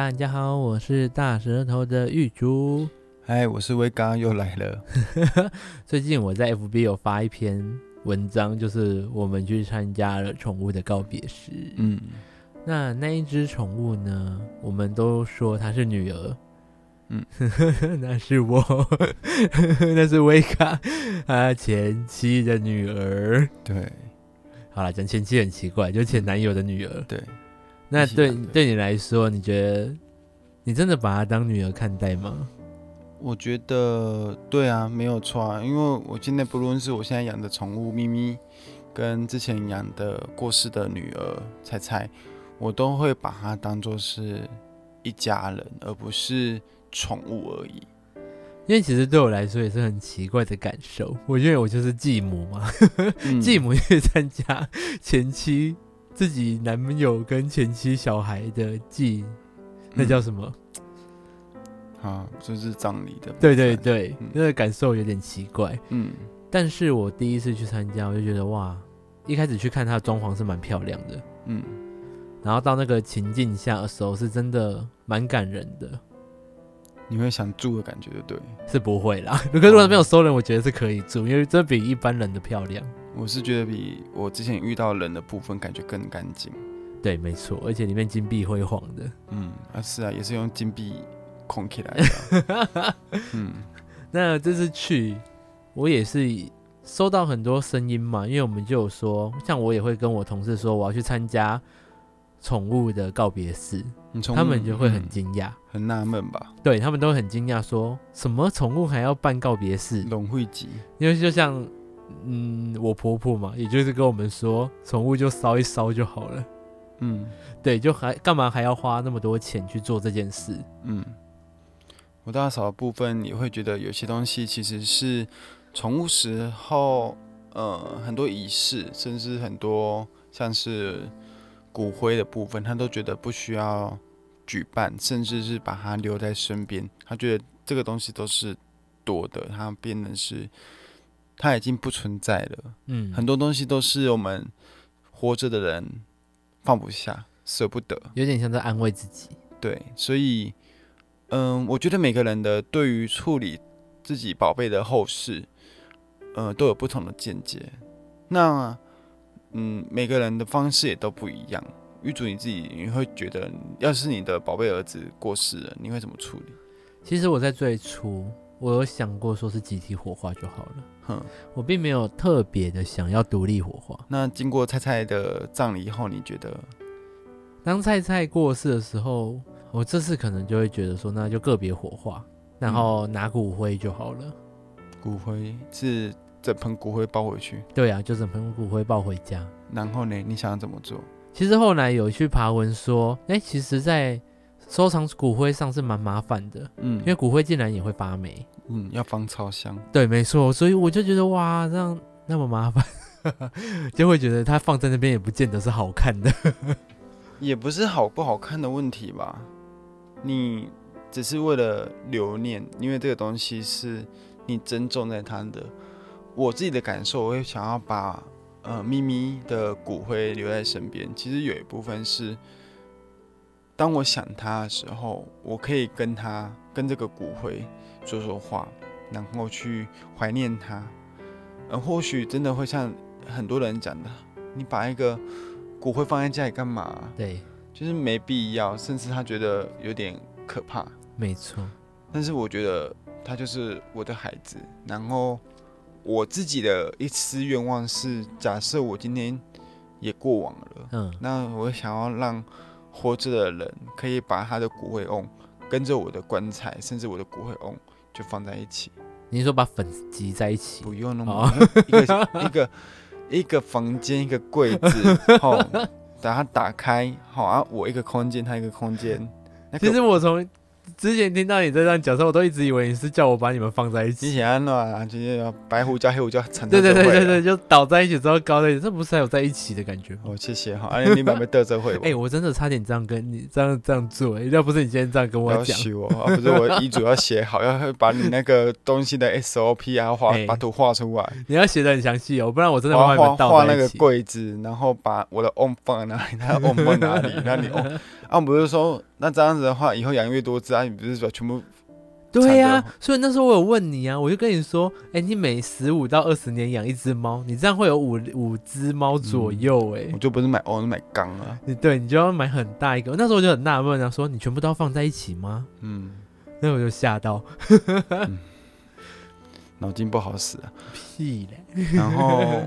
大家好，我是大舌头的玉珠。嗨，我是威刚，又来了。最近我在 FB 有发一篇文章，就是我们去参加了宠物的告别式。嗯，那那一只宠物呢？我们都说它是女儿。嗯，那是我，那是威卡他前妻的女儿。对，好了，讲前妻很奇怪，就前男友的女儿。对。那对对你来说，你觉得你真的把她当女儿看待吗？我觉得对啊，没有错啊。因为我现在不论是我现在养的宠物咪咪，跟之前养的过世的女儿菜菜，我都会把它当做是一家人，而不是宠物而已。因为其实对我来说也是很奇怪的感受。我觉得我就是继母嘛，嗯、继母去参加前妻。自己男友跟前妻小孩的祭，那叫什么？嗯、啊，就是葬礼的。对对对，嗯、那个感受有点奇怪。嗯，但是我第一次去参加，我就觉得哇，一开始去看它的装潢是蛮漂亮的。嗯，然后到那个情境下的时候，是真的蛮感人的。你会想住的感觉，对？是不会啦。如果如果没有收人，我觉得是可以住，因为这比一般人的漂亮。我是觉得比我之前遇到人的部分感觉更干净，对，没错，而且里面金碧辉煌的，嗯，啊是啊，也是用金币框起来的，嗯，那这次去，我也是收到很多声音嘛，因为我们就有说，像我也会跟我同事说我要去参加宠物的告别式，他们就会很惊讶，嗯、很纳闷吧？对，他们都很惊讶，说什么宠物还要办告别式？龙会集，因为就像。嗯，我婆婆嘛，也就是跟我们说，宠物就烧一烧就好了。嗯，对，就还干嘛还要花那么多钱去做这件事？嗯，我大少部分也会觉得有些东西其实是宠物时候，呃，很多仪式，甚至很多像是骨灰的部分，他都觉得不需要举办，甚至是把它留在身边。他觉得这个东西都是多的，他变成是。它已经不存在了，嗯，很多东西都是我们活着的人放不下、舍不得，有点像在安慰自己。对，所以，嗯，我觉得每个人的对于处理自己宝贝的后事，呃，都有不同的见解。那，嗯，每个人的方式也都不一样。玉主你自己，你会觉得，要是你的宝贝儿子过世了，你会怎么处理？其实我在最初。我有想过说是集体火化就好了，哼，我并没有特别的想要独立火化。那经过菜菜的葬礼以后，你觉得，当菜菜过世的时候，我这次可能就会觉得说，那就个别火化，然后拿骨灰就好了。嗯、骨灰是整盆骨灰抱回去？对啊，就整盆骨灰抱回家。然后呢，你想要怎么做？其实后来有去爬文说，哎、欸，其实，在收藏骨灰上是蛮麻烦的，嗯，因为骨灰竟然也会发霉，嗯，要放超香，对，没错，所以我就觉得哇，这样那么麻烦，就会觉得它放在那边也不见得是好看的，也不是好不好看的问题吧，你只是为了留念，因为这个东西是你珍重在它的。我自己的感受，我会想要把呃咪咪的骨灰留在身边，其实有一部分是。当我想他的时候，我可以跟他跟这个骨灰说说话，然后去怀念他。呃或许真的会像很多人讲的，你把一个骨灰放在家里干嘛？对，就是没必要，甚至他觉得有点可怕。没错，但是我觉得他就是我的孩子。然后我自己的一丝愿望是，假设我今天也过往了，嗯，那我想要让。活着的人可以把他的骨灰瓮跟着我的棺材，甚至我的骨灰瓮就放在一起。你说把粉集在一起？不用那么一个一个 一个房间一个柜子，好，把它打开，好啊，我一个空间，他一个空间。其实我从。之前听到你在这样讲说，我都一直以为你是叫我把你们放在一起。之前啊，就是白胡椒、黑胡椒成对对对对对，就倒在一起之后高在一起，这不是还有在一起的感觉吗？哦，谢谢哈，哎、啊，你们没得这会？哎，我真的差点这样跟你这样这样做，欸，要不是你今天这样跟我讲，我啊，不是我遗嘱要写好，要把你那个东西的 SOP 啊画，把图画出来。你要写的很详细哦，不然我真的画画画那个柜子，然后把我的 on 放在哪里，他的 on 放哪里，那你 on 啊，我不是说那这样子的话，以后养越多只啊，你不是说全部？对呀、啊，所以那时候我有问你啊，我就跟你说，哎、欸，你每十五到二十年养一只猫，你这样会有五五只猫左右、欸，哎、嗯，我就不是买哦，是买缸啊。你对，你就要买很大一个。那时候我就很纳闷啊，说你全部都要放在一起吗？嗯，那我就吓到，脑、嗯、筋不好使啊。屁嘞！然后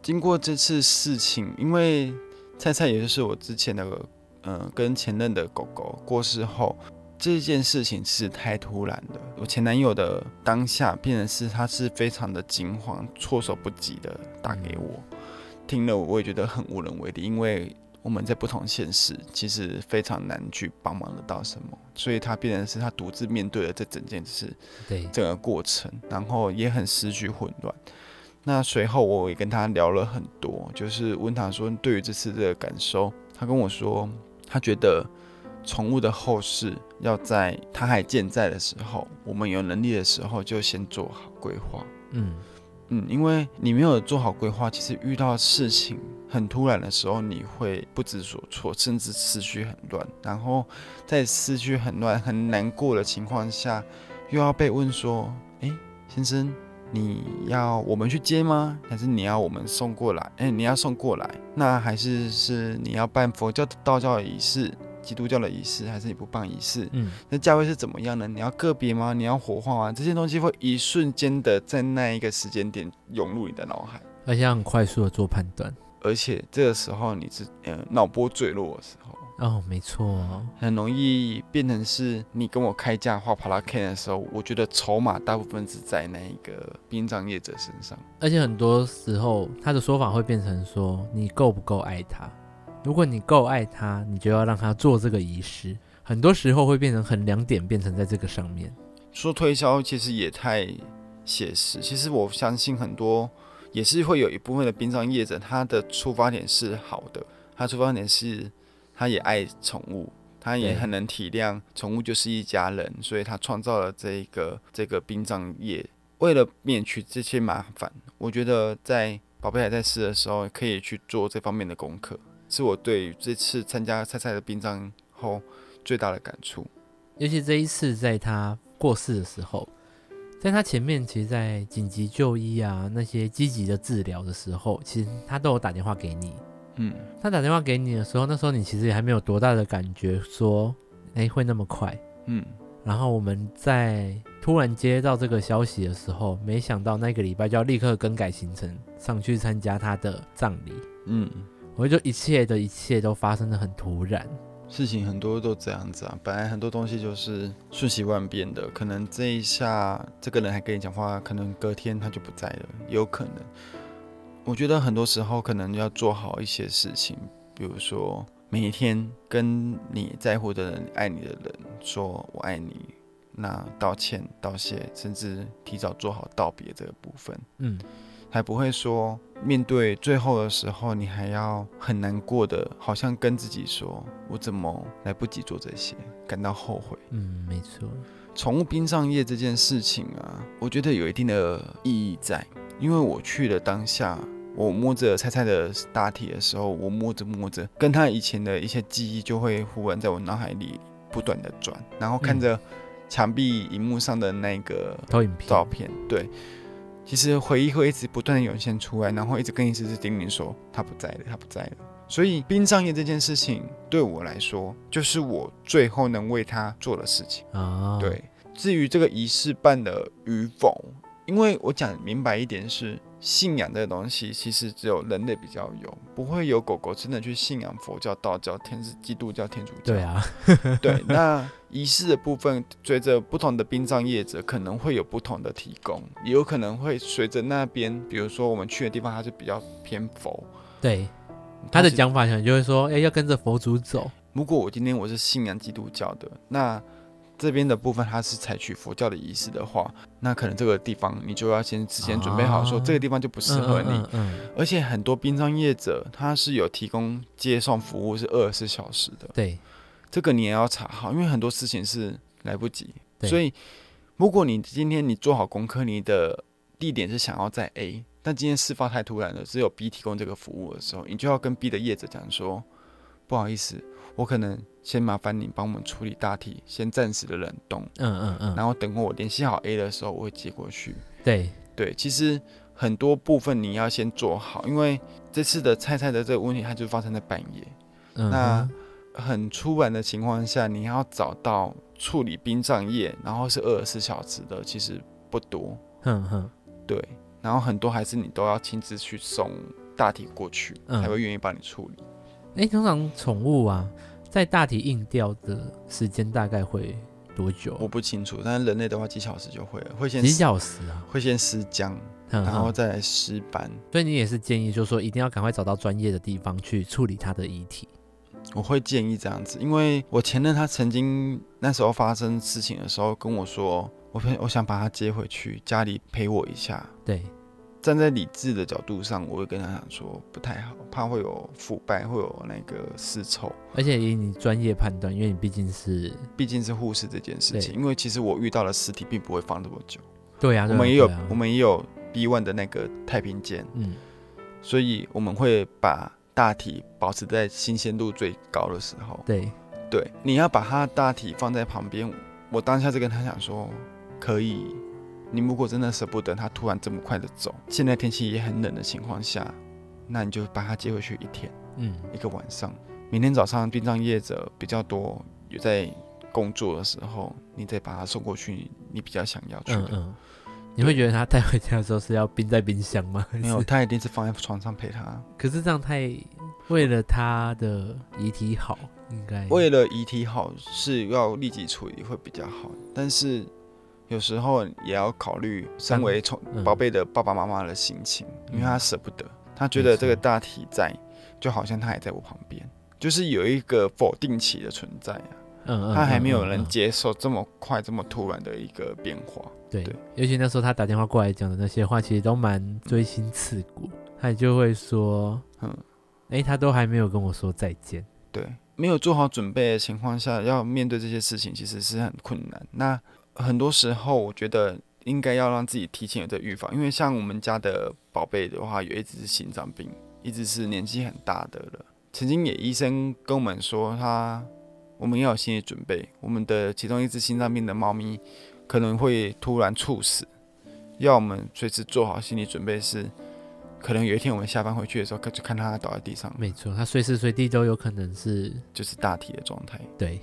经过这次事情，因为菜菜也就是我之前那个，嗯、呃，跟前任的狗狗过世后。这件事情是太突然的，我前男友的当下变成是他是非常的惊慌，措手不及的打给我，听了我也觉得很无能为力，因为我们在不同现实，其实非常难去帮忙得到什么，所以他变成是他独自面对了这整件事，对整个过程，然后也很思绪混乱。那随后我也跟他聊了很多，就是问他说对于这次的感受，他跟我说他觉得。宠物的后事要在它还健在的时候，我们有能力的时候就先做好规划。嗯嗯，因为你没有做好规划，其实遇到事情很突然的时候，你会不知所措，甚至思绪很乱。然后在思绪很乱、很难过的情况下，又要被问说：“哎，先生，你要我们去接吗？还是你要我们送过来？哎，你要送过来，那还是是你要办佛教、道教的仪式？”基督教的仪式还是你不办仪式？嗯，那价位是怎么样呢？你要个别吗？你要火化吗？这些东西会一瞬间的在那一个时间点涌入你的脑海，而且很快速的做判断，而且这个时候你是呃脑波坠落的时候哦，没错哦，很容易变成是你跟我开价画帕拉 K 的时候，我觉得筹码大部分是在那一个殡葬业者身上，而且很多时候他的说法会变成说你够不够爱他。如果你够爱他，你就要让他做这个仪式。很多时候会变成衡量点，变成在这个上面。说推销其实也太写实。其实我相信很多也是会有一部分的殡葬业者，他的出发点是好的。他出发点是他也爱宠物，他也很能体谅宠物就是一家人，所以他创造了这个这个殡葬业，为了免去这些麻烦。我觉得在宝贝还在世的时候，可以去做这方面的功课。是我对这次参加菜菜的殡葬后最大的感触，尤其这一次在他过世的时候，在他前面，其实，在紧急就医啊那些积极的治疗的时候，其实他都有打电话给你。嗯，他打电话给你的时候，那时候你其实也还没有多大的感觉，说，哎，会那么快。嗯，然后我们在突然接到这个消息的时候，没想到那个礼拜就要立刻更改行程，上去参加他的葬礼。嗯。我就一切的一切都发生的很突然，事情很多都这样子啊。本来很多东西就是瞬息万变的，可能这一下这个人还跟你讲话，可能隔天他就不在了，有可能。我觉得很多时候可能要做好一些事情，比如说每一天跟你在乎的人、爱你的人说我爱你，那道歉、道谢，甚至提早做好道别这个部分，嗯。还不会说，面对最后的时候，你还要很难过的，好像跟自己说：“我怎么来不及做这些？”感到后悔。嗯，没错。宠物殡葬业这件事情啊，我觉得有一定的意义在，因为我去的当下，我摸着菜菜的大体的时候，我摸着摸着，跟他以前的一些记忆就会忽然在我脑海里不断的转，然后看着墙壁荧幕上的那个投影片照片，对。其实回忆会一直不断的涌现出来，然后一直跟你一直叮咛说他不在了，他不在了。所以殡葬业这件事情对我来说，就是我最后能为他做的事情啊。对，至于这个仪式办的与否，因为我讲明白一点是。信仰这个东西，其实只有人类比较有，不会有狗狗真的去信仰佛教、道教、天是基督教、天主教。对啊，对。那仪式的部分，随着不同的殡葬业者，可能会有不同的提供，也有可能会随着那边，比如说我们去的地方，它是比较偏佛。对，他的讲法可能就会说，哎，要跟着佛祖走。如果我今天我是信仰基督教的，那。这边的部分，它是采取佛教的仪式的话，那可能这个地方你就要先事先准备好，说这个地方就不适合你。啊嗯嗯嗯、而且很多殡葬业者，他是有提供接送服务，是二十四小时的。对，这个你也要查好，因为很多事情是来不及。所以，如果你今天你做好功课，你的地点是想要在 A，但今天事发太突然了，只有 B 提供这个服务的时候，你就要跟 B 的业者讲说，不好意思。我可能先麻烦你帮我们处理大体，先暂时的冷冻，嗯嗯嗯，然后等我联系好 A 的时候，我会接过去。对对，其实很多部分你要先做好，因为这次的菜菜的这个问题，它就发生在半夜。嗯、那很突然的情况下，你要找到处理殡葬业，然后是二十四小时的，其实不多。嗯哼，对，然后很多还是你都要亲自去送大体过去，嗯、才会愿意帮你处理。哎、欸，通常宠物啊，在大体硬掉的时间大概会多久？我不清楚，但是人类的话几小时就会了，会先几小时啊，会先施僵，然后再来尸斑。所以你也是建议，就是说一定要赶快找到专业的地方去处理它的遗体。我会建议这样子，因为我前任他曾经那时候发生事情的时候跟我说，我我想把他接回去家里陪我一下。对，站在理智的角度上，我会跟他讲说不太好，怕会有腐败，会有那个尸臭。而且以你专业判断，因为你毕竟是毕竟是护士这件事情，因为其实我遇到的尸体并不会放这么久。对呀、啊，我们也有、啊、我们也有 B one 的那个太平间，嗯，所以我们会把。大体保持在新鲜度最高的时候，对对，你要把它大体放在旁边。我当下就跟他讲说，可以。你如果真的舍不得他突然这么快的走，现在天气也很冷的情况下，那你就把他接回去一天，嗯，一个晚上。明天早上殡葬业者比较多，有在工作的时候，你再把他送过去，你比较想要去的。嗯嗯你会觉得他带回家的时候是要冰在冰箱吗？没有，他一定是放在床上陪他。可是这样太为了他的遗体好，应该为了遗体好是要立即处理会比较好。但是有时候也要考虑身为宠宝贝的爸爸妈妈的心情，嗯、因为他舍不得，他觉得这个大体在，就好像他也在我旁边，就是有一个否定期的存在啊。嗯，他还没有人接受这么快、这么突然的一个变化。对，对，尤其那时候他打电话过来讲的那些话，其实都蛮锥心刺骨。他也就会说，嗯，哎、欸，他都还没有跟我说再见。对，没有做好准备的情况下，要面对这些事情，其实是很困难。那很多时候，我觉得应该要让自己提前有这预防，因为像我们家的宝贝的话，有一只是心脏病，一只是年纪很大的了。曾经也医生跟我们说，他我们要有心理准备，我们的其中一只心脏病的猫咪。可能会突然猝死，要我们随时做好心理准备，是可能有一天我们下班回去的时候，就看他倒在地上。没错，他随时随地都有可能是就是大体的状态。对，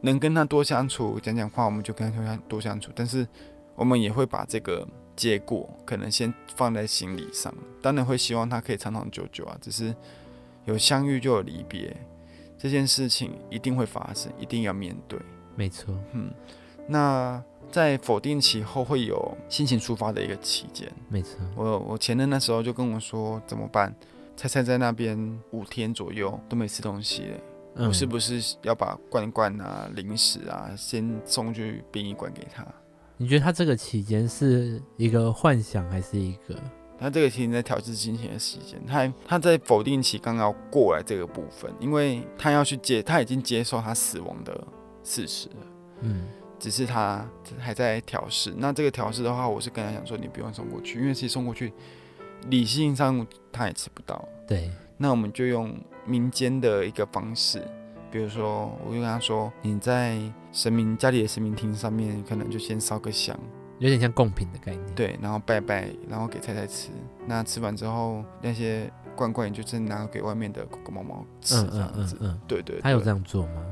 能跟他多相处，讲讲话，我们就跟他多相处。但是我们也会把这个结果可能先放在心理上，当然会希望他可以长长久久啊。只是有相遇就有离别，这件事情一定会发生，一定要面对。没错，嗯，那。在否定期后会有心情抒发的一个期间，没错。我我前任那时候就跟我说怎么办？菜菜在那边五天左右都没吃东西，嗯，我是不是要把罐罐啊、零食啊先送去殡仪馆给他？你觉得他这个期间是一个幻想还是一个？他这个期间在调试心情的时间，他他在否定期刚要过来这个部分，因为他要去接，他已经接受他死亡的事实了，嗯。只是他还在调试，那这个调试的话，我是跟他讲说，你不用送过去，因为其实送过去，理性上他也吃不到。对，那我们就用民间的一个方式，比如说，我就跟他说，你在神明家里的神明厅上面，可能就先烧个香，有点像贡品的概念。对，然后拜拜，然后给菜菜吃。那吃完之后，那些罐罐，你就真拿给外面的狗狗猫猫吃，这样子。嗯嗯嗯嗯、对，对对。他有这样做吗？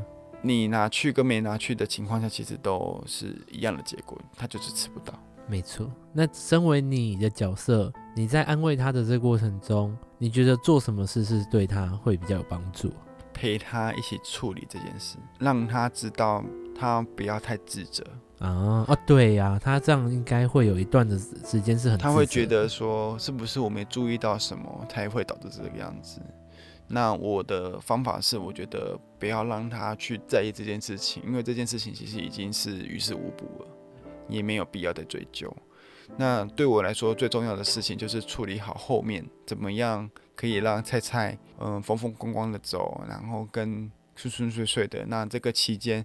你拿去跟没拿去的情况下，其实都是一样的结果，他就是吃不到。没错。那身为你的角色，你在安慰他的这个过程中，你觉得做什么事是对他会比较有帮助？陪他一起处理这件事，让他知道他不要太自责啊啊！对呀，他这样应该会有一段的时间是很，他会觉得说，是不是我没注意到什么，才会导致这个样子？那我的方法是，我觉得不要让他去在意这件事情，因为这件事情其实已经是于事无补了，也没有必要再追究。那对我来说，最重要的事情就是处理好后面怎么样可以让菜菜嗯风风光光的走，然后跟顺顺遂遂的。那这个期间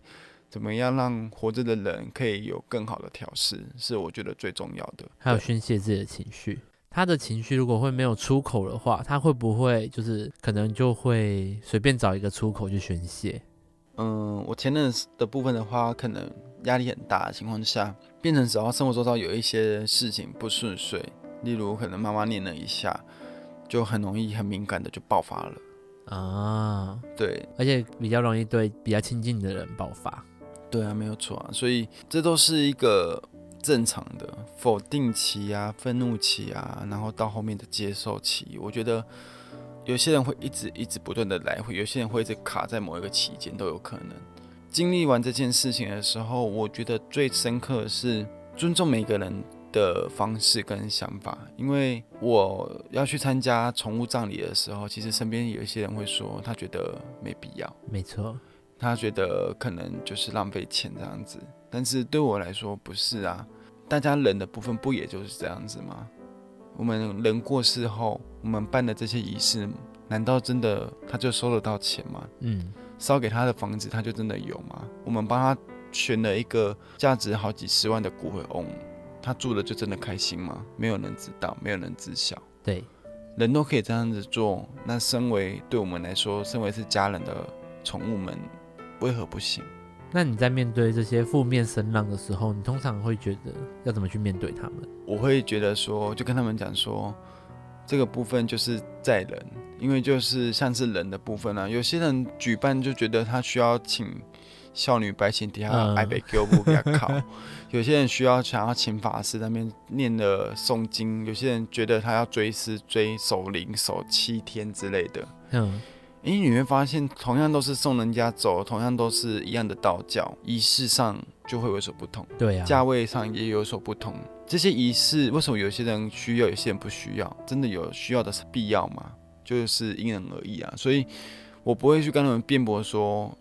怎么样让活着的人可以有更好的调试，是我觉得最重要的。还有宣泄自己的情绪。他的情绪如果会没有出口的话，他会不会就是可能就会随便找一个出口去宣泄？嗯，我前任的部分的话，可能压力很大的情况下，变成只要生活周遭有一些事情不顺遂，例如可能妈妈念了一下，就很容易很敏感的就爆发了啊。对，而且比较容易对比较亲近的人爆发。对啊，没有错啊，所以这都是一个正常的否定期啊、愤怒期啊，然后到后面的接受期。我觉得有些人会一直一直不断的来回，有些人会一直卡在某一个期间都有可能。经历完这件事情的时候，我觉得最深刻的是尊重每个人的方式跟想法。因为我要去参加宠物葬礼的时候，其实身边有一些人会说，他觉得没必要。没错。他觉得可能就是浪费钱这样子，但是对我来说不是啊。大家人的部分不也就是这样子吗？我们人过世后，我们办的这些仪式，难道真的他就收得到钱吗？嗯，烧给他的房子，他就真的有吗？我们帮他选了一个价值好几十万的骨灰瓮，他住的就真的开心吗？没有人知道，没有人知晓。对，人都可以这样子做，那身为对我们来说，身为是家人的宠物们。为何不行？那你在面对这些负面声浪的时候，你通常会觉得要怎么去面对他们？我会觉得说，就跟他们讲说，这个部分就是在人，因为就是像是人的部分啊。有些人举办就觉得他需要请少女白琴底下爱北给不给他考，有些人需要想要请法师那边念的诵经，有些人觉得他要追思追守灵守七天之类的。嗯。因为你会发现，同样都是送人家走，同样都是一样的道教，仪式上就会有所不同。对呀、啊，价位上也有所不同。这些仪式为什么有些人需要，有些人不需要？真的有需要的是必要吗？就是因人而异啊。所以我不会去跟他们辩驳说，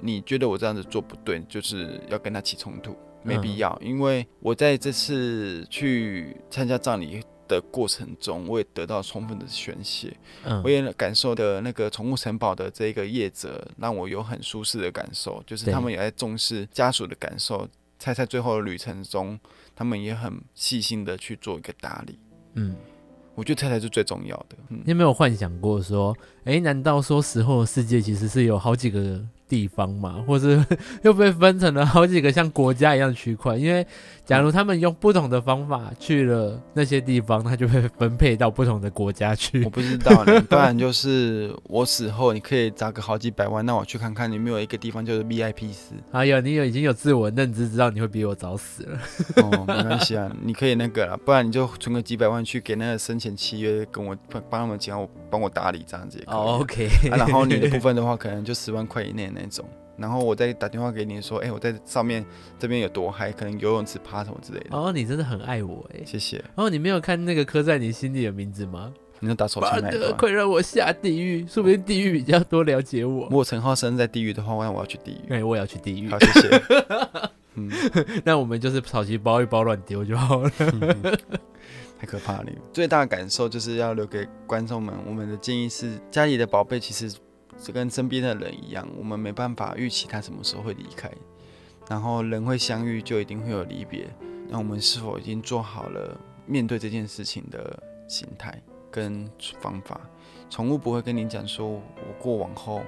你觉得我这样子做不对，就是要跟他起冲突，没必要。嗯、因为我在这次去参加葬礼。的过程中，我也得到充分的宣泄，嗯，我也感受的那个宠物城堡的这个业者，让我有很舒适的感受，就是他们也在重视家属的感受，才在最后的旅程中，他们也很细心的去做一个打理，嗯，我觉得这才是最重要的。你有没有幻想过说，哎、欸，难道说死后的世界其实是有好几个？地方嘛，或是 又被分成了好几个像国家一样区块，因为假如他们用不同的方法去了那些地方，他就会分配到不同的国家去。我不知道呢，不然就是我死后你可以砸个好几百万，那我去看看有没有一个地方就是 VIP 室。哎呀你有已经有自我认知，知道你会比我早死了。哦，没关系啊，你可以那个了，不然你就存个几百万去给那个生前契约，跟我帮帮他们讲，我帮我打理这样子也可以。Oh, OK，啊，然后你的部分的话，可能就十万块以内。那种，然后我再打电话给你说，哎、欸，我在上面这边有多嗨，可能游泳池趴什么之类的。哦，你真的很爱我哎，谢谢。哦，你没有看那个刻在你心里的名字吗？你能打手枪来的？快让我下地狱，说不定地狱比较多了解我。如果陈浩生在地狱的话，那我要去地狱。哎，我也要去地狱。好，谢谢。嗯，那我们就是草席包一包乱丢就好了。嗯、太可怕了！最大的感受就是要留给观众们，我们的建议是：家里的宝贝其实。就跟身边的人一样，我们没办法预期他什么时候会离开，然后人会相遇，就一定会有离别。那我们是否已经做好了面对这件事情的心态跟方法？宠物不会跟你讲说，我过往后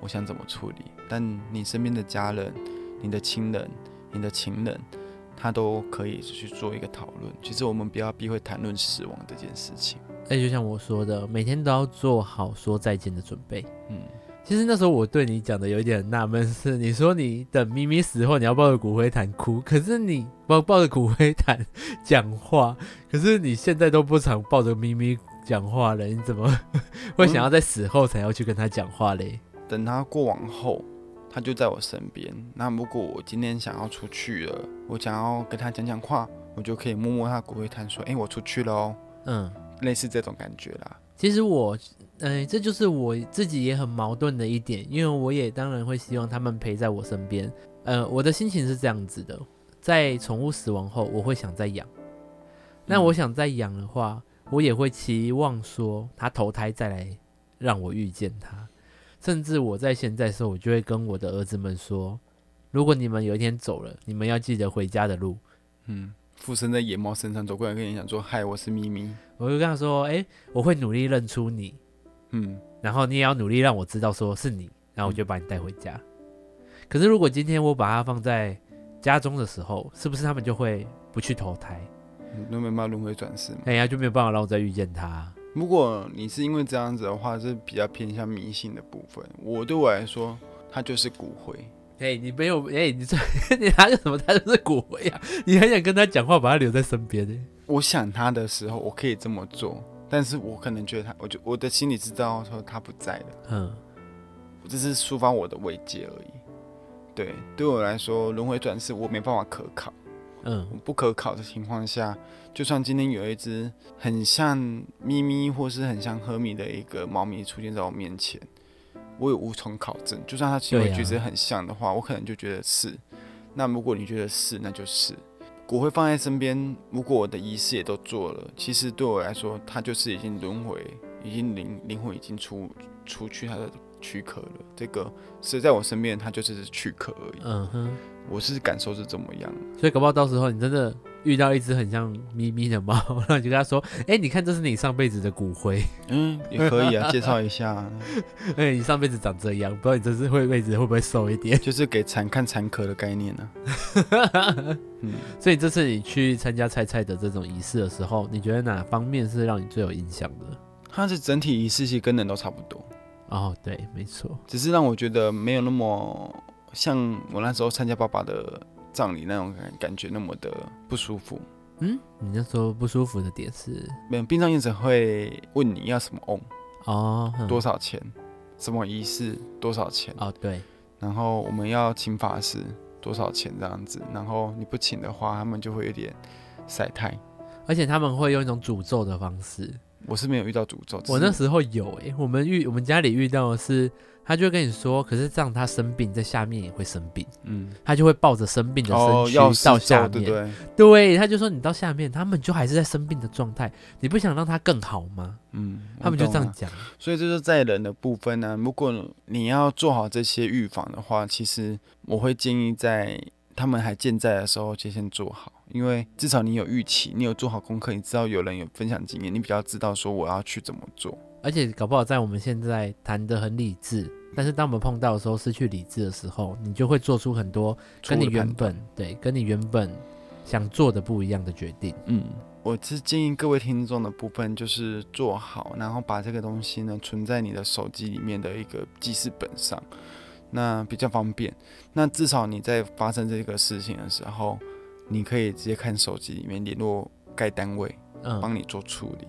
我想怎么处理，但你身边的家人、你的亲人、你的情人，他都可以去做一个讨论。其实我们不要避讳谈论死亡这件事情。哎，就像我说的，每天都要做好说再见的准备。嗯，其实那时候我对你讲的有一点纳闷，是你说你等咪咪死后，你要抱着骨灰坛哭，可是你抱抱着骨灰坛讲话，可是你现在都不常抱着咪咪讲话了，你怎么 会想要在死后才要去跟他讲话嘞？等他过往后，他就在我身边。那如果我今天想要出去了，我想要跟他讲讲话，我就可以摸摸他骨灰坛，说：“哎，我出去了哦。”嗯。类似这种感觉啦。其实我，呃，这就是我自己也很矛盾的一点，因为我也当然会希望他们陪在我身边。呃，我的心情是这样子的，在宠物死亡后，我会想再养。那我想再养的话，我也会期望说他投胎再来让我遇见他。甚至我在现在的时候，我就会跟我的儿子们说，如果你们有一天走了，你们要记得回家的路。嗯。附身在野猫身上走过来跟你讲说：“嗨，我是咪咪。”我就跟他说：“哎、欸，我会努力认出你，嗯，然后你也要努力让我知道说是你，然后我就把你带回家。嗯”可是如果今天我把它放在家中的时候，是不是他们就会不去投胎？都没办法轮回转世，哎呀，就没有办法让我再遇见他。如果你是因为这样子的话，是比较偏向迷信的部分。我对我来说，它就是骨灰。哎，你没有哎，你这 你拿个什么？他就是骨灰啊！你很想跟他讲话，把他留在身边呢？我想他的时候，我可以这么做，但是我可能觉得他，我就我的心里知道说他不在了。嗯，我只是抒发我的慰藉而已。对，对我来说，轮回转世我没办法可考。嗯，不可考的情况下，就算今天有一只很像咪咪或是很像赫米的一个猫咪出现在我面前，我也无从考证。就算他行为举止很像的话，我可能就觉得是。那如果你觉得是，那就是。骨灰放在身边，如果我的仪式也都做了，其实对我来说，他就是已经轮回，已经灵灵魂已经出出去他的躯壳了。这个是在我身边，他就是躯壳而已。嗯哼。我是感受是怎么样，所以搞不好到时候你真的遇到一只很像咪咪的猫，然后你就跟他说：“哎、欸，你看这是你上辈子的骨灰。”嗯，也可以啊，介绍一下。哎、欸，你上辈子长这样，不知道你这次会辈子会不会瘦一点？就是给蚕看蚕壳的概念呢、啊。嗯，所以这次你去参加菜菜的这种仪式的时候，你觉得哪方面是让你最有印象的？它是整体仪式其实跟人都差不多。哦，对，没错，只是让我觉得没有那么。像我那时候参加爸爸的葬礼那种感感觉那么的不舒服。嗯，你那时候不舒服的点是？没有，殡葬业者会问你要什么瓮哦，多少钱？什么仪式多少钱？哦，对。然后我们要请法师多少钱这样子？然后你不请的话，他们就会有点晒太。而且他们会用一种诅咒的方式。我是没有遇到诅咒，我那时候有诶、欸，我们遇我们家里遇到的是。他就会跟你说，可是这样他生病，在下面也会生病。嗯，他就会抱着生病的身躯到下面。对，他就说你到下面，他们就还是在生病的状态。你不想让他更好吗？嗯，他们就这样讲。所以这就是在人的部分呢、啊。如果你要做好这些预防的话，其实我会建议在他们还健在的时候就先做好，因为至少你有预期，你有做好功课，你知道有人有分享经验，你比较知道说我要去怎么做。而且搞不好在我们现在谈得很理智，但是当我们碰到的时候失去理智的时候，你就会做出很多跟你原本对跟你原本想做的不一样的决定。嗯，我是建议各位听众的部分就是做好，然后把这个东西呢存在你的手机里面的一个记事本上，那比较方便。那至少你在发生这个事情的时候，你可以直接看手机里面联络该单位，嗯，帮你做处理。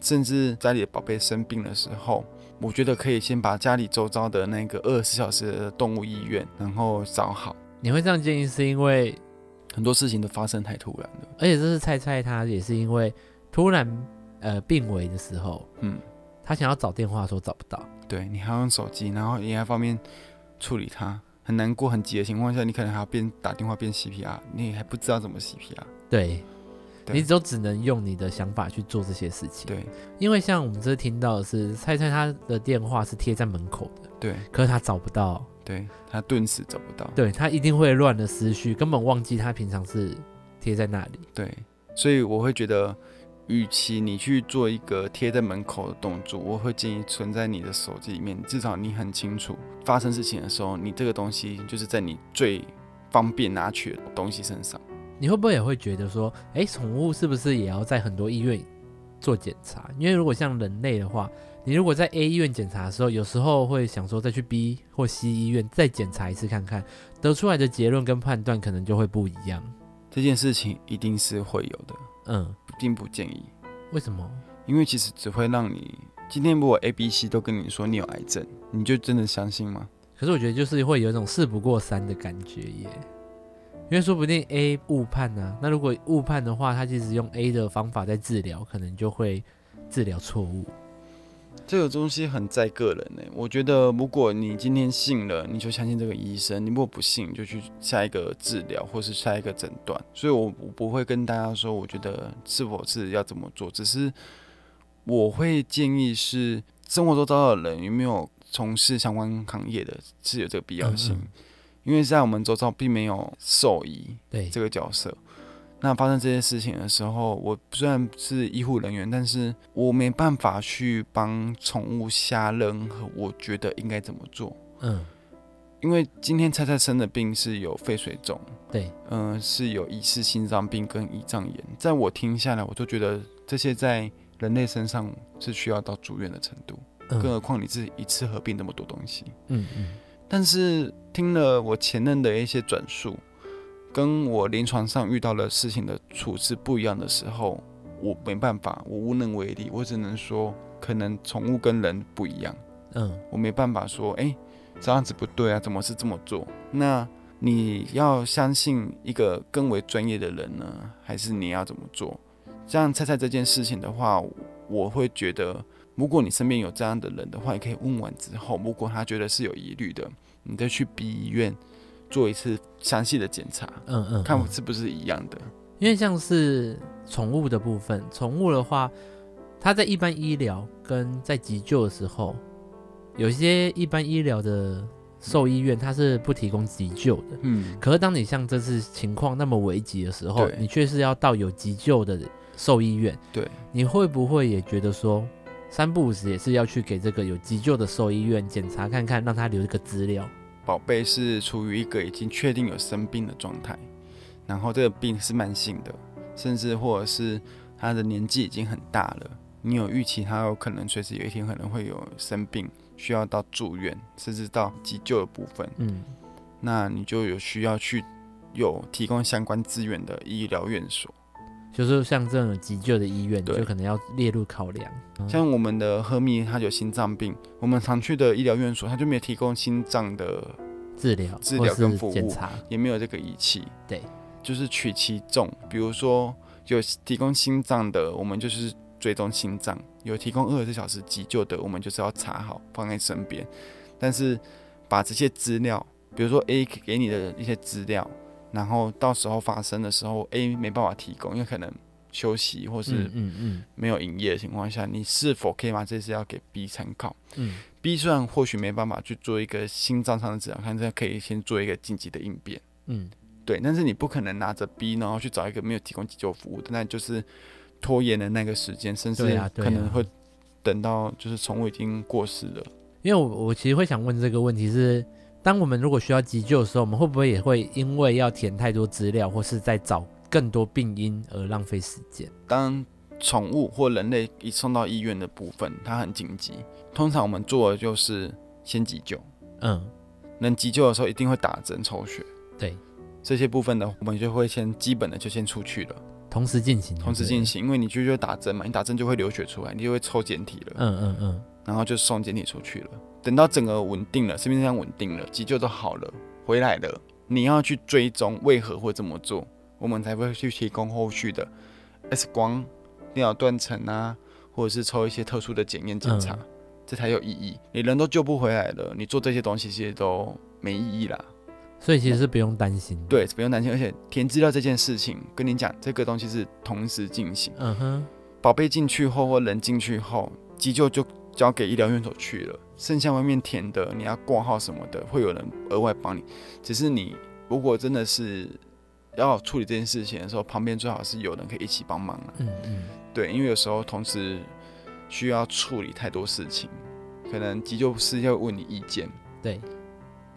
甚至家里的宝贝生病的时候，我觉得可以先把家里周遭的那个二十四小时的动物医院，然后找好。你会这样建议，是因为很多事情都发生太突然了，而且这是菜菜他也是因为突然呃病危的时候，嗯，他想要找电话的时候找不到。对，你还要用手机，然后你还方便处理他，很难过很急的情况下，你可能还要边打电话边 CPR，你还不知道怎么 CPR。对。你都只能用你的想法去做这些事情。对，因为像我们这听到的是，蔡蔡他的电话是贴在门口的。对，可是他找不到。对，他顿时找不到。对，他一定会乱了思绪，根本忘记他平常是贴在那里。对，所以我会觉得，与其你去做一个贴在门口的动作，我会建议存在你的手机里面，至少你很清楚发生事情的时候，你这个东西就是在你最方便拿取的东西身上。你会不会也会觉得说，哎，宠物是不是也要在很多医院做检查？因为如果像人类的话，你如果在 A 医院检查的时候，有时候会想说再去 B 或 C 医院再检查一次看看，得出来的结论跟判断可能就会不一样。这件事情一定是会有的，嗯，并不建议。为什么？因为其实只会让你今天如果 A、B、C 都跟你说你有癌症，你就真的相信吗？可是我觉得就是会有一种事不过三的感觉耶。因为说不定 A 误判呢、啊，那如果误判的话，他其实用 A 的方法在治疗，可能就会治疗错误。这个东西很在个人呢。我觉得，如果你今天信了，你就相信这个医生；你如果不信，就去下一个治疗或是下一个诊断。所以我我不会跟大家说，我觉得是否是要怎么做，只是我会建议是生活中找的人有没有从事相关行业的，是有这个必要性。嗯嗯因为在我们周遭并没有兽医对这个角色，那发生这些事情的时候，我虽然是医护人员，但是我没办法去帮宠物下任何我觉得应该怎么做。嗯，因为今天菜菜生的病是有肺水肿，对，嗯、呃，是有疑似心脏病跟胰脏炎，在我听下来，我就觉得这些在人类身上是需要到住院的程度，嗯、更何况你是一次合并那么多东西，嗯嗯。但是听了我前任的一些转述，跟我临床上遇到的事情的处置不一样的时候，我没办法，我无能为力，我只能说，可能宠物跟人不一样，嗯，我没办法说，哎、欸。这样子不对啊，怎么是这么做？那你要相信一个更为专业的人呢，还是你要怎么做？像菜菜这件事情的话，我会觉得，如果你身边有这样的人的话，你可以问完之后，如果他觉得是有疑虑的，你再去 B 医院做一次详细的检查，嗯，嗯嗯，看是不是一样的。因为像是宠物的部分，宠物的话，它在一般医疗跟在急救的时候。有些一般医疗的兽医院，它是不提供急救的。嗯，可是当你像这次情况那么危急的时候，你却是要到有急救的兽医院。对，你会不会也觉得说，三不五时也是要去给这个有急救的兽医院检查看看，让他留一个资料？宝贝是处于一个已经确定有生病的状态，然后这个病是慢性的，甚至或者是他的年纪已经很大了，你有预期他有可能随时有一天可能会有生病。需要到住院，甚至到急救的部分，嗯，那你就有需要去有提供相关资源的医疗院所，就是像这种急救的医院，就可能要列入考量。像我们的赫密，他有心脏病，我们常去的医疗院所，他就没有提供心脏的治疗、治疗跟服务，也没有这个仪器。对，就是取其重，比如说有提供心脏的，我们就是。追踪心脏有提供二十四小时急救的，我们就是要查好放在身边。但是把这些资料，比如说 A 给你的一些资料，然后到时候发生的时候，A 没办法提供，因为可能休息或是没有营业的情况下，你是否可以把这些要给 B 参考？嗯，B 虽然或许没办法去做一个心脏上的治疗，看这可以先做一个紧急的应变。嗯，对，但是你不可能拿着 B 然后去找一个没有提供急救服务的，那就是。拖延的那个时间，甚至可能会等到就是宠物已经过世了。因为我我其实会想问这个问题是：当我们如果需要急救的时候，我们会不会也会因为要填太多资料，或是在找更多病因而浪费时间？当宠物或人类一送到医院的部分，它很紧急，通常我们做的就是先急救。嗯，能急救的时候一定会打针抽血。对，这些部分呢我们就会先基本的就先出去了。同时进行，同时进行，因为你就就打针嘛，你打针就会流血出来，你就会抽检体了，嗯嗯嗯，然后就送检体出去了。等到整个稳定了，生命这样稳定了，急救都好了，回来了，你要去追踪为何会这么做，我们才会去提供后续的 X 光、电脑断层啊，或者是抽一些特殊的检验检查，嗯、这才有意义。你人都救不回来了，你做这些东西其实都没意义啦。所以其实是不用担心，对，不用担心。而且填资料这件事情，跟你讲，这个东西是同时进行。嗯哼，宝贝进去后或人进去后，急救就交给医疗院所去了。剩下外面填的，你要挂号什么的，会有人额外帮你。只是你如果真的是要处理这件事情的时候，旁边最好是有人可以一起帮忙了。嗯嗯，对，因为有时候同时需要处理太多事情，可能急救师要问你意见。对。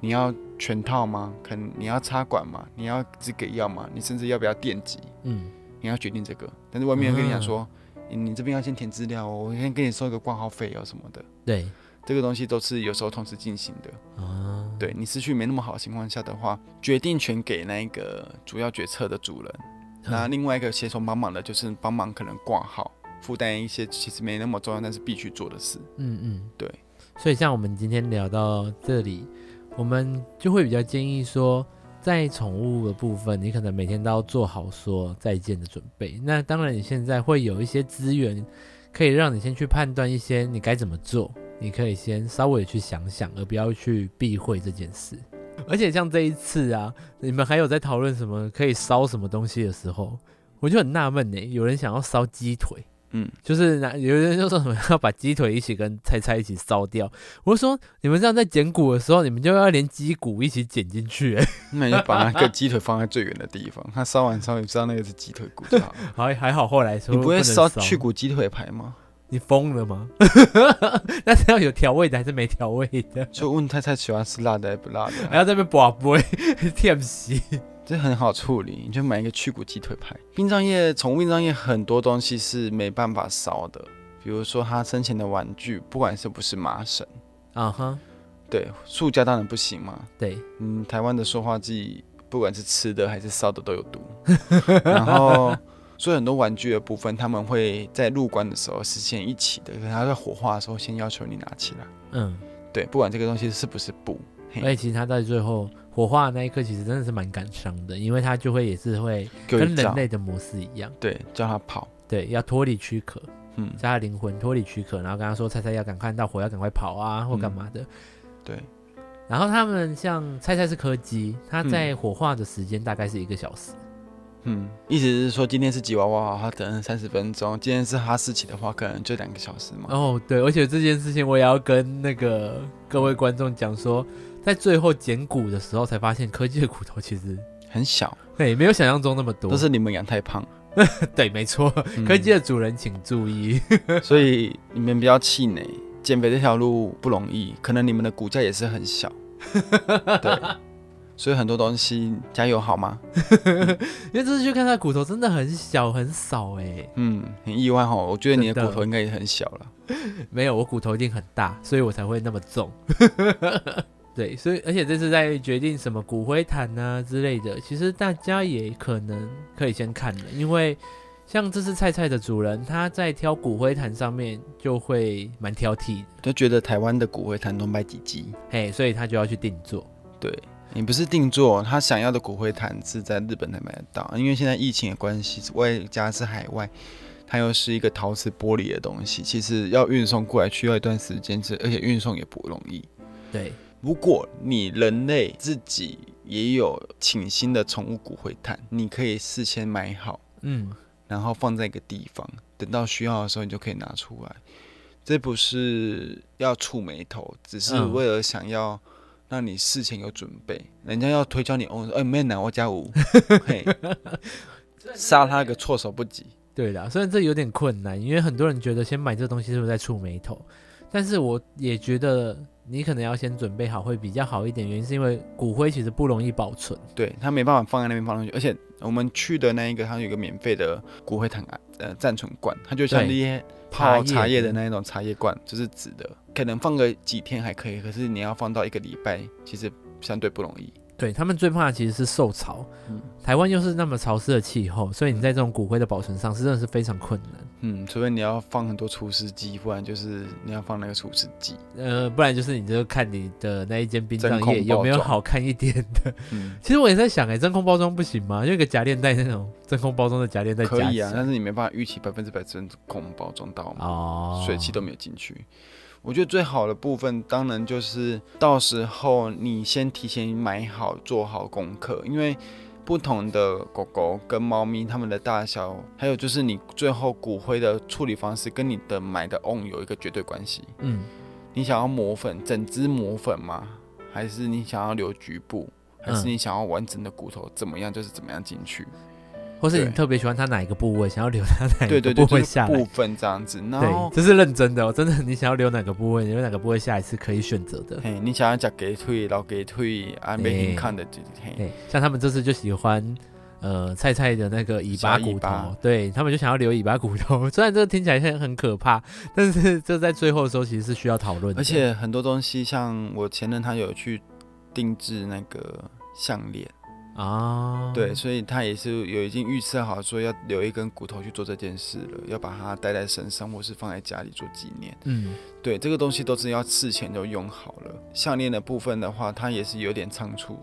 你要全套吗？可能你要插管吗？你要只给药吗？你甚至要不要电击？嗯，你要决定这个。但是外面跟你讲说，嗯、你这边要先填资料哦，我先给你收一个挂号费哦什么的。对，这个东西都是有时候同时进行的。啊，对，你思绪没那么好的情况下的话，决定权给那个主要决策的主人。那、嗯、另外一个协同帮忙的就是帮忙可能挂号，负担一些其实没那么重要但是必须做的事。嗯嗯，对。所以像我们今天聊到这里。我们就会比较建议说，在宠物的部分，你可能每天都要做好说再见的准备。那当然，你现在会有一些资源，可以让你先去判断一些你该怎么做。你可以先稍微去想想，而不要去避讳这件事。而且像这一次啊，你们还有在讨论什么可以烧什么东西的时候，我就很纳闷呢。有人想要烧鸡腿。嗯，就是那有人就说什么要把鸡腿一起跟菜菜一起烧掉，我就说你们这样在捡骨的时候，你们就要连鸡骨一起捡进去，欸，那你就把那个鸡腿放在最远的地方，他烧完之后，你知道那个是鸡腿骨就好。还还好，后来说你不会烧去骨鸡腿排吗？你疯了吗？那是要有调味的还是没调味的？就问太太喜欢吃辣的还是不辣的？还要在那边拔杯 舔洗，这很好处理。你就买一个去骨鸡腿排。殡葬业，宠物殡葬业很多东西是没办法烧的，比如说他生前的玩具，不管是不是麻绳，啊哈、uh，huh、对，塑胶当然不行嘛。对，嗯，台湾的塑化剂，不管是吃的还是烧的都有毒。然后。所以很多玩具的部分，他们会在入关的时候是先一起的，可是他在火化的时候先要求你拿起来。嗯，对，不管这个东西是不是布，而且其实他在最后火化的那一刻，其实真的是蛮感伤的，因为他就会也是会跟人类的模式一样，对，叫他跑，对，要脱离躯壳，嗯，叫他灵魂脱离躯壳，然后跟他说菜菜要赶快到火，要赶快跑啊，或干嘛的，嗯，对。然后他们像菜菜是柯基，他在火化的时间大概是一个小时。嗯，意思是说今天是吉娃娃，他等三十分钟；今天是哈士奇的话，可能就两个小时嘛。哦，对，而且这件事情我也要跟那个各位观众讲说，在最后捡骨的时候才发现，柯基的骨头其实很小，对，没有想象中那么多。都是你们养太胖。对，没错，柯基的主人请注意。嗯、所以你们不要气馁，减肥这条路不容易，可能你们的骨架也是很小。对。所以很多东西加油好吗？因为这次去看他骨头真的很小很少哎、欸，嗯，很意外哈。我觉得你的骨头应该也很小了。没有，我骨头一定很大，所以我才会那么重。对，所以而且这次在决定什么骨灰坛啊之类的，其实大家也可能可以先看了，因为像这次菜菜的主人，他在挑骨灰坛上面就会蛮挑剔的，就觉得台湾的骨灰坛都卖几级，嘿，所以他就要去定做，对。你不是定做，他想要的骨灰坛是在日本才买得到，因为现在疫情的关系，外加是海外，它又是一个陶瓷玻璃的东西，其实要运送过来需要一段时间，而且运送也不容易。对，如果你人类自己也有请新的宠物骨灰坛，你可以事先买好，嗯，然后放在一个地方，等到需要的时候你就可以拿出来。这不是要触眉头，只是为了想要。让你事前有准备，人家要推销你，哦，哎，没拿我家五，嘿，杀他个措手不及。对的，虽然这有点困难，因为很多人觉得先买这东西是不是在触眉头，但是我也觉得你可能要先准备好会比较好一点，原因是因为骨灰其实不容易保存，对，它没办法放在那边放上去，而且我们去的那一个，它有一个免费的骨灰坛，呃，暂存罐，它就像那些泡茶叶的那一种茶叶罐，就是纸的。可能放个几天还可以，可是你要放到一个礼拜，其实相对不容易。对，他们最怕的其实是受潮，嗯，台湾又是那么潮湿的气候，所以你在这种骨灰的保存上是真的是非常困难。嗯，除非你要放很多除湿机，不然就是你要放那个除湿机。呃，不然就是你就看你的那一间殡葬业有没有好看一点的。嗯，其实我也在想，哎，真空包装不行吗？用个夹链袋那种真空包装的夹链袋可以啊，但是你没办法预期百分之百真空包装到嘛，哦，水汽都没有进去。我觉得最好的部分，当然就是到时候你先提前买好，做好功课，因为不同的狗狗跟猫咪，它们的大小，还有就是你最后骨灰的处理方式，跟你的买的瓮有一个绝对关系。嗯，你想要磨粉，整只磨粉吗？还是你想要留局部？还是你想要完整的骨头？怎么样就是怎么样进去。或是你特别喜欢它哪一个部位，想要留它哪一个部位下来，对对对，部分这样子。然后对，这是认真的哦，真的，你想要留哪个部位，留哪个部位下一次可以选择的。嘿，你想要夹鸡腿、老鸡腿啊，没人看的就嘿。像他们这次就喜欢呃菜菜的那个尾巴骨头，对他们就想要留尾巴骨头。虽然这个听起来很很可怕，但是这在最后的时候其实是需要讨论的。而且很多东西，像我前任他有去定制那个项链。啊，对，所以他也是有已经预测好，说要留一根骨头去做这件事了，要把它带在身上，或是放在家里做纪念。嗯，对，这个东西都是要事前就用好了。项链的部分的话，它也是有点仓促。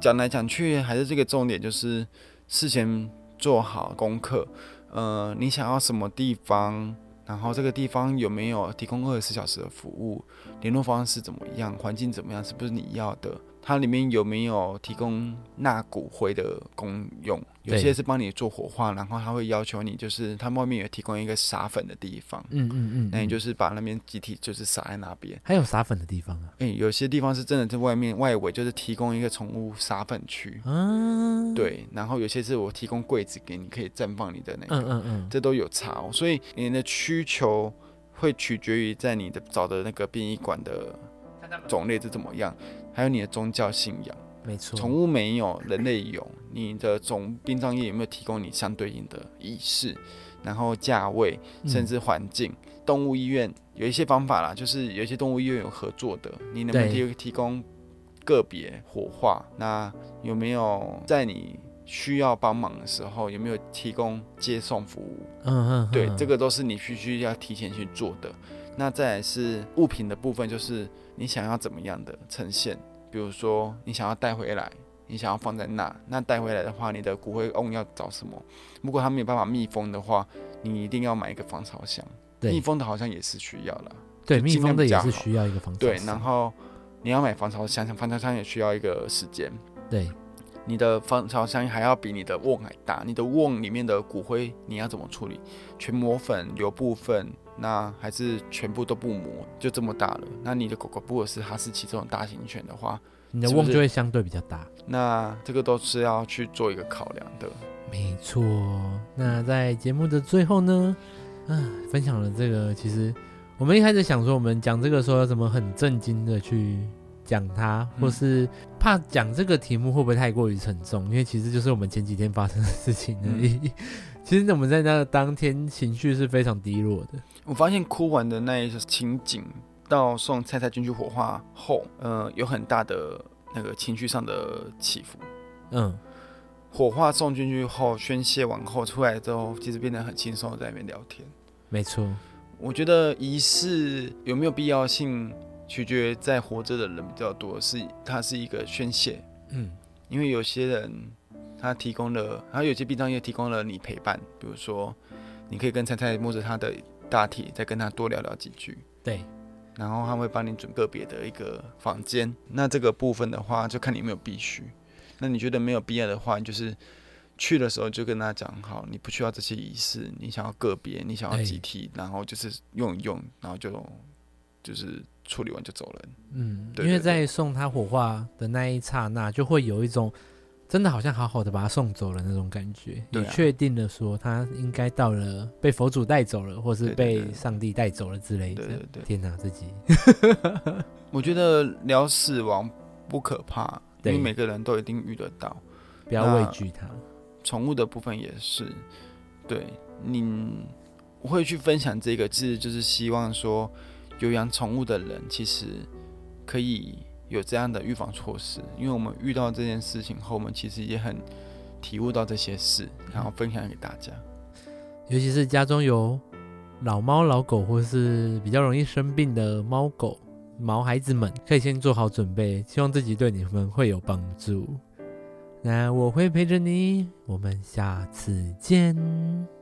讲来讲去，还是这个重点，就是事前做好功课。呃，你想要什么地方？然后这个地方有没有提供二十四小时的服务？联络方式怎么样？环境怎么样？是不是你要的？它里面有没有提供纳骨灰的功用？有些是帮你做火化，然后他会要求你，就是他外面有提供一个撒粉的地方。嗯嗯嗯，那你就是把那边集体就是撒在那边。还有撒粉的地方啊？诶，有些地方是真的在外面外围，就是提供一个宠物撒粉区。嗯，对。然后有些是我提供柜子给你，可以绽放你的那个。嗯嗯嗯，这都有差哦。所以你的需求会取决于在你的找的那个殡仪馆的种类是怎么样，还有你的宗教信仰。没错，宠物没有，人类有。你的总殡葬业有没有提供你相对应的仪式，然后价位，甚至环境？嗯、动物医院有一些方法啦，就是有一些动物医院有合作的，你能不能提提供个别火化？那有没有在你需要帮忙的时候，有没有提供接送服务？嗯嗯，嗯，对，这个都是你必须要提前去做的。那再来是物品的部分，就是你想要怎么样的呈现？比如说你想要带回来。你想要放在那，那带回来的话，你的骨灰瓮要找什么？如果它没有办法密封的话，你一定要买一个防潮箱。对，密封的好像也是需要了。对，密封的也是需要一个防潮箱。对，然后你要买防潮箱，防潮箱也需要一个时间。对，你的防潮箱还要比你的瓮还大。你的瓮里面的骨灰你要怎么处理？全磨粉留部分，那还是全部都不磨？就这么大了。那你的狗狗如果是哈士奇这种大型犬的话。你的瓮就会相对比较大，那这个都是要去做一个考量的。没错，那在节目的最后呢，啊，分享了这个，其实我们一开始想说，我们讲这个时候要怎么很震惊的去讲它，或是怕讲这个题目会不会太过于沉重，因为其实就是我们前几天发生的事情而已。嗯、其实我们在那个当天情绪是非常低落的。我发现哭完的那一个情景。到送菜菜进去火化后，呃，有很大的那个情绪上的起伏。嗯，火化送进去后，宣泄完后出来之后，其实变得很轻松的在那边聊天。没错，我觉得仪式有没有必要性，取决于在活着的人比较多，是它是一个宣泄。嗯，因为有些人他提供了，还有有些殡葬业提供了你陪伴，比如说你可以跟菜菜摸着他的大体，再跟他多聊聊几句。对。然后他会帮你准个别的一个房间，那这个部分的话就看你有没有必须。那你觉得没有必要的话，你就是去的时候就跟他讲好，你不需要这些仪式，你想要个别，你想要集体，然后就是用一用，然后就就是处理完就走了。嗯，对对对，因为在送他火化的那一刹那，就会有一种。真的好像好好的把他送走了那种感觉，你确定的说他应该到了被佛祖带走了，或是被上帝带走了之类的。对对对，天哪，自己。我觉得聊死亡不可怕，因为每个人都一定遇得到，不要畏惧它。宠物的部分也是，对你我会去分享这个，其实就是希望说有养宠物的人其实可以。有这样的预防措施，因为我们遇到这件事情后，我们其实也很体悟到这些事，然后分享给大家。尤其是家中有老猫、老狗，或是比较容易生病的猫狗、毛孩子们，可以先做好准备，希望自己对你们会有帮助。那我会陪着你，我们下次见。